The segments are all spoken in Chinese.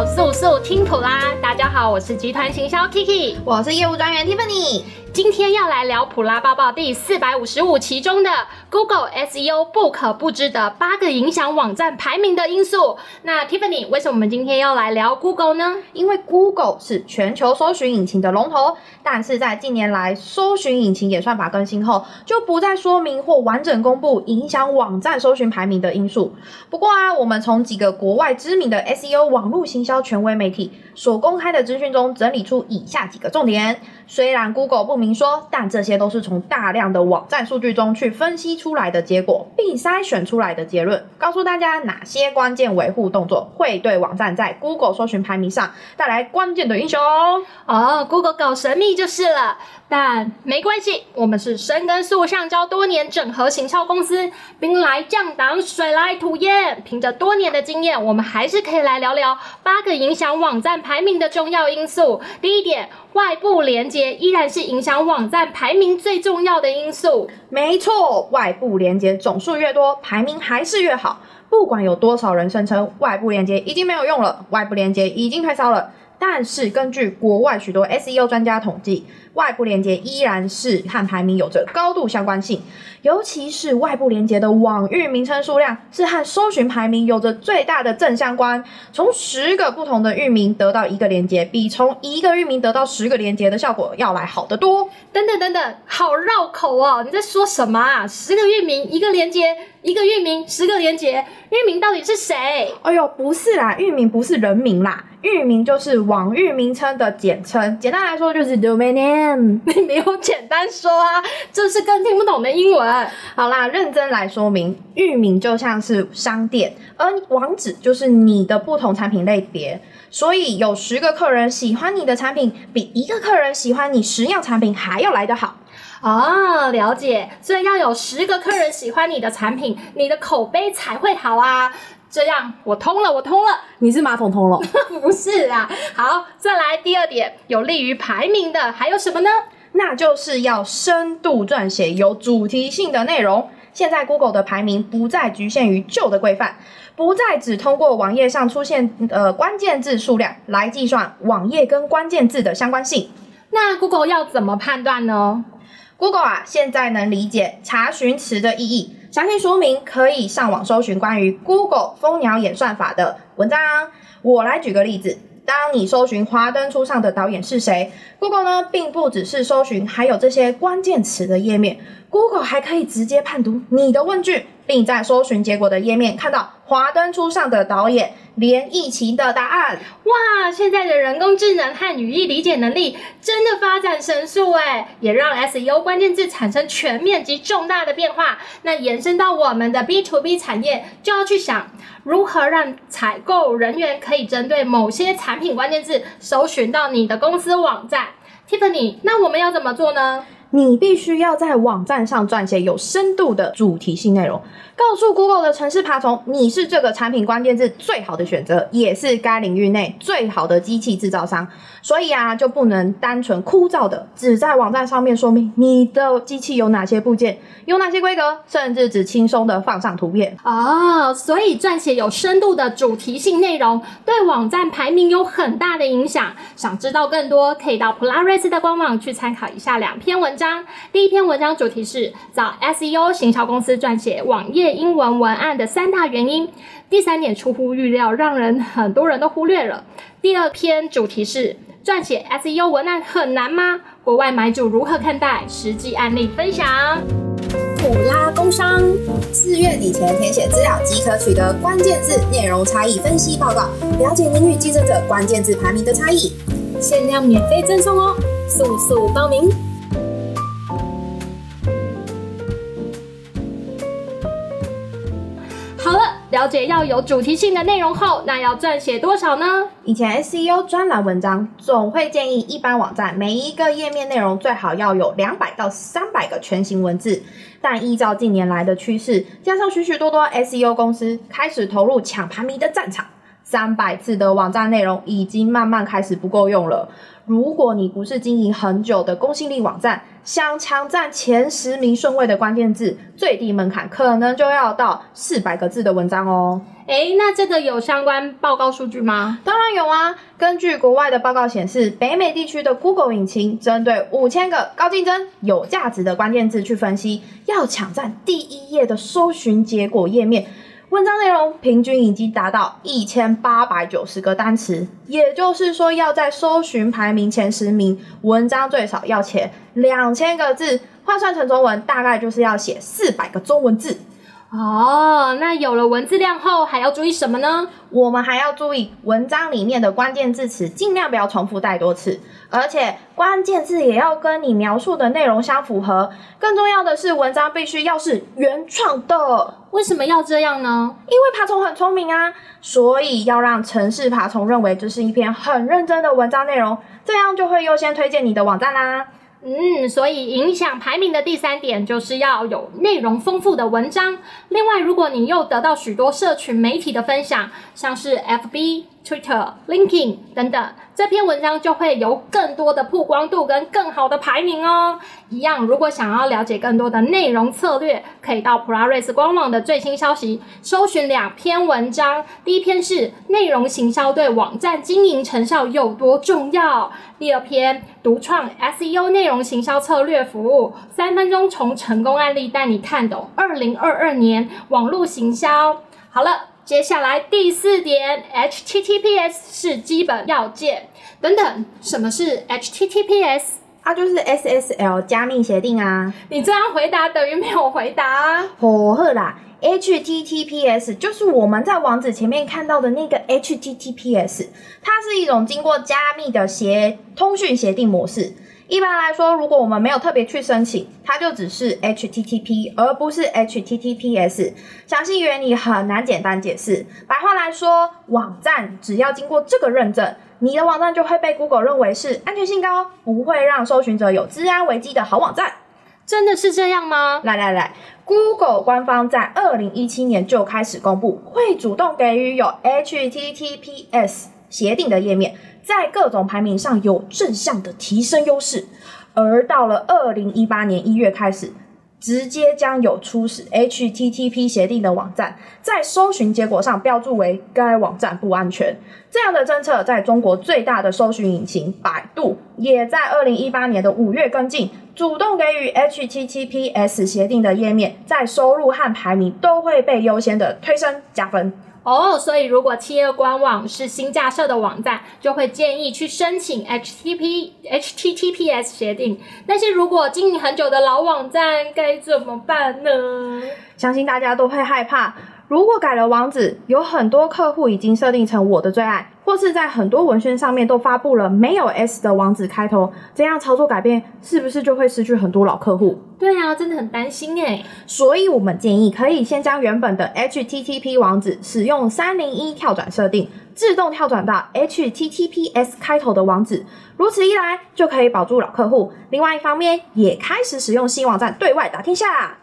到速速听普拉，大家好，我是集团行销 Kiki，我是业务专员 Tiffany。今天要来聊普拉报报第四百五十五期中的 Google SEO 不可不知的八个影响网站排名的因素。那 Tiffany，为什么我们今天要来聊 Google 呢？因为 Google 是全球搜寻引擎的龙头，但是在近年来搜寻引擎演算法更新后，就不再说明或完整公布影响网站搜寻排名的因素。不过啊，我们从几个国外知名的 SEO 网络行销权威媒体所公开的资讯中整理出以下几个重点。虽然 Google 不明说，但这些都是从大量的网站数据中去分析出来的结果，并筛选出来的结论，告诉大家哪些关键维护动作会对网站在 Google 搜寻排名上带来关键的影响哦。，Google 搞神秘就是了。但没关系，我们是深耕塑橡胶多年整合行销公司，兵来将挡，水来土掩。凭着多年的经验，我们还是可以来聊聊八个影响网站排排名的重要因素。第一点，外部连接依然是影响网站排名最重要的因素。没错，外部连接总数越多，排名还是越好。不管有多少人声称外部连接已经没有用了，外部连接已经退烧了。但是根据国外许多 SEO 专家统计，外部连接依然是和排名有着高度相关性，尤其是外部连接的网域名称数量是和搜寻排名有着最大的正相关。从十个不同的域名得到一个连接，比从一个域名得到十个连接的效果要来好得多。等等等等，好绕口哦！你在说什么啊？十个域名一个连接，一个域名十个连结，域名到底是谁？哎呦，不是啦，域名不是人名啦。域名就是网域名称的简称，简单来说就是 domain name。你没有简单说啊，这是更听不懂的英文。好啦，认真来说明，域名就像是商店，而网址就是你的不同产品类别。所以有十个客人喜欢你的产品，比一个客人喜欢你十样产品还要来得好。哦，了解。所以要有十个客人喜欢你的产品，你的口碑才会好啊。这样我通了，我通了。你是马桶通了？不是啊。好，再来第二点，有利于排名的还有什么呢？那就是要深度撰写有主题性的内容。现在 Google 的排名不再局限于旧的规范，不再只通过网页上出现呃关键字数量来计算网页跟关键字的相关性。那 Google 要怎么判断呢？Google 啊，现在能理解查询词的意义。详细说明可以上网搜寻关于 Google 蜂鸟演算法的文章。我来举个例子，当你搜寻华灯初上的导演是谁，Google 呢，并不只是搜寻，还有这些关键词的页面。Google 还可以直接判读你的问句，并在搜寻结果的页面看到华灯初上的导演连奕晴的答案。哇，现在的人工智能和语义理解能力真的发展神速诶，也让 SEO 关键字产生全面及重大的变化。那延伸到我们的 B to B 产业，就要去想如何让采购人员可以针对某些产品关键字搜寻到你的公司网站。Tiffany，那我们要怎么做呢？你必须要在网站上撰写有深度的主题性内容，告诉 Google 的城市爬虫，你是这个产品关键字最好的选择，也是该领域内最好的机器制造商。所以啊，就不能单纯枯燥的只在网站上面说明你的机器有哪些部件，有哪些规格，甚至只轻松的放上图片。哦，所以撰写有深度的主题性内容，对网站排名有很大的影响。想知道更多，可以到普拉瑞斯的官网去参考以下两篇文。章第一篇文章主题是找 SEO 行销公司撰写网页英文文案的三大原因。第三点出乎预料，让人很多人都忽略了。第二篇主题是撰写 SEO 文案很难吗？国外买主如何看待？实际案例分享。普拉工商，四月底前填写资料即可取得关键字内容差异分析报告，了解您与竞争者关键字排名的差异，限量免费赠送哦，速速报名。了解要有主题性的内容后，那要撰写多少呢？以前 SEO 专栏文章总会建议一般网站每一个页面内容最好要有两百到三百个全形文字，但依照近年来的趋势，加上许许多多 SEO 公司开始投入抢排名的战场，三百字的网站内容已经慢慢开始不够用了。如果你不是经营很久的公信力网站，想抢占前十名顺位的关键字，最低门槛可能就要到四百个字的文章哦。诶，那这个有相关报告数据吗？当然有啊。根据国外的报告显示，北美地区的 Google 引擎针对五千个高竞争、有价值的关键字去分析，要抢占第一页的搜寻结果页面。文章内容平均已经达到一千八百九十个单词，也就是说，要在搜寻排名前十名，文章最少要写两千个字，换算成中文，大概就是要写四百个中文字。哦，那有了文字量后，还要注意什么呢？我们还要注意文章里面的关键字词，尽量不要重复太多次，而且关键字也要跟你描述的内容相符合。更重要的是，文章必须要是原创的。为什么要这样呢？因为爬虫很聪明啊，所以要让城市爬虫认为这是一篇很认真的文章内容，这样就会优先推荐你的网站啦。嗯，所以影响排名的第三点就是要有内容丰富的文章。另外，如果你又得到许多社群媒体的分享，像是 FB、Twitter、LinkedIn 等等，这篇文章就会有更多的曝光度跟更好的排名哦。一样，如果想要了解更多的内容策略，可以到 Polaris 官网的最新消息，搜寻两篇文章。第一篇是内容行销对网站经营成效有多重要，第二篇独创 SEO 内容行销策略服务，三分钟从成功案例带你看懂二零二二年网络行销。好了。接下来第四点，HTTPS 是基本要件。等等，什么是 HTTPS？它就是 SSL 加密协定啊。你这样回答等于没有回答啊。哦呵啦，HTTPS 就是我们在网址前面看到的那个 HTTPS，它是一种经过加密的协通讯协定模式。一般来说，如果我们没有特别去申请，它就只是 HTTP，而不是 HTTPS。详细原理很难简单解释。白话来说，网站只要经过这个认证，你的网站就会被 Google 认为是安全性高，不会让搜寻者有治安危机的好网站。真的是这样吗？来来来，Google 官方在二零一七年就开始公布，会主动给予有 HTTPS 协定的页面。在各种排名上有正向的提升优势，而到了二零一八年一月开始，直接将有初始 HTTP 协定的网站在搜寻结果上标注为该网站不安全。这样的政策在中国最大的搜寻引擎百度也在二零一八年的五月跟进，主动给予 HTTPS 协定的页面在收入和排名都会被优先的推升加分。哦，所以如果企业官网是新架设的网站，就会建议去申请 HTTP HTTPS 协定。但是如果经营很久的老网站该怎么办呢？相信大家都会害怕。如果改了网址，有很多客户已经设定成我的最爱，或是在很多文宣上面都发布了没有 S 的网址开头，这样操作改变是不是就会失去很多老客户？对啊，真的很担心诶。所以我们建议可以先将原本的 HTTP 网址使用三零一跳转设定，自动跳转到 HTTPS 开头的网址，如此一来就可以保住老客户。另外一方面，也开始使用新网站对外打天下。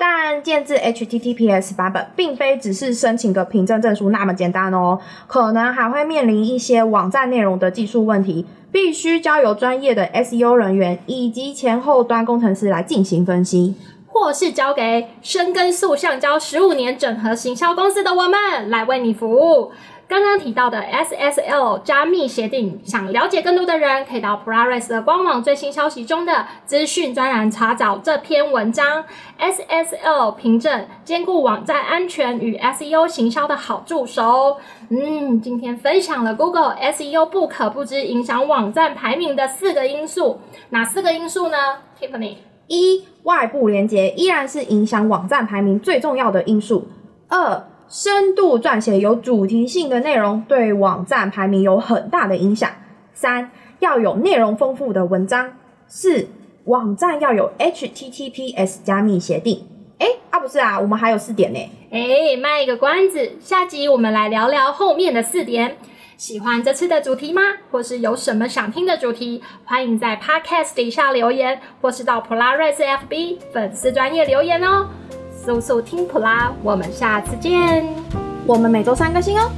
但建置 HTTPS 版本并非只是申请个凭证证书那么简单哦，可能还会面临一些网站内容的技术问题，必须交由专业的 SEO 人员以及前后端工程师来进行分析，或是交给深耕素橡胶十五年整合行销公司的我们来为你服务。刚刚提到的 SSL 加密协定，想了解更多的人，可以到 Polaris 的官网最新消息中的资讯专栏查找这篇文章。SSL 凭证兼顾网站安全与 SEO 行销的好助手。嗯，今天分享了 Google SEO 不可不知影响网站排名的四个因素，哪四个因素呢？Tiffany，一、外部连接依然是影响网站排名最重要的因素。二深度撰写有主题性的内容对网站排名有很大的影响。三，要有内容丰富的文章。四，网站要有 HTTPS 加密协定。诶，啊不是啊，我们还有四点呢。诶，卖一个关子，下集我们来聊聊后面的四点。喜欢这次的主题吗？或是有什么想听的主题？欢迎在 Podcast 底下留言，或是到 Polaris FB 粉丝专业留言哦。搜搜听普啦，我们下次见。我们每周三更新哦。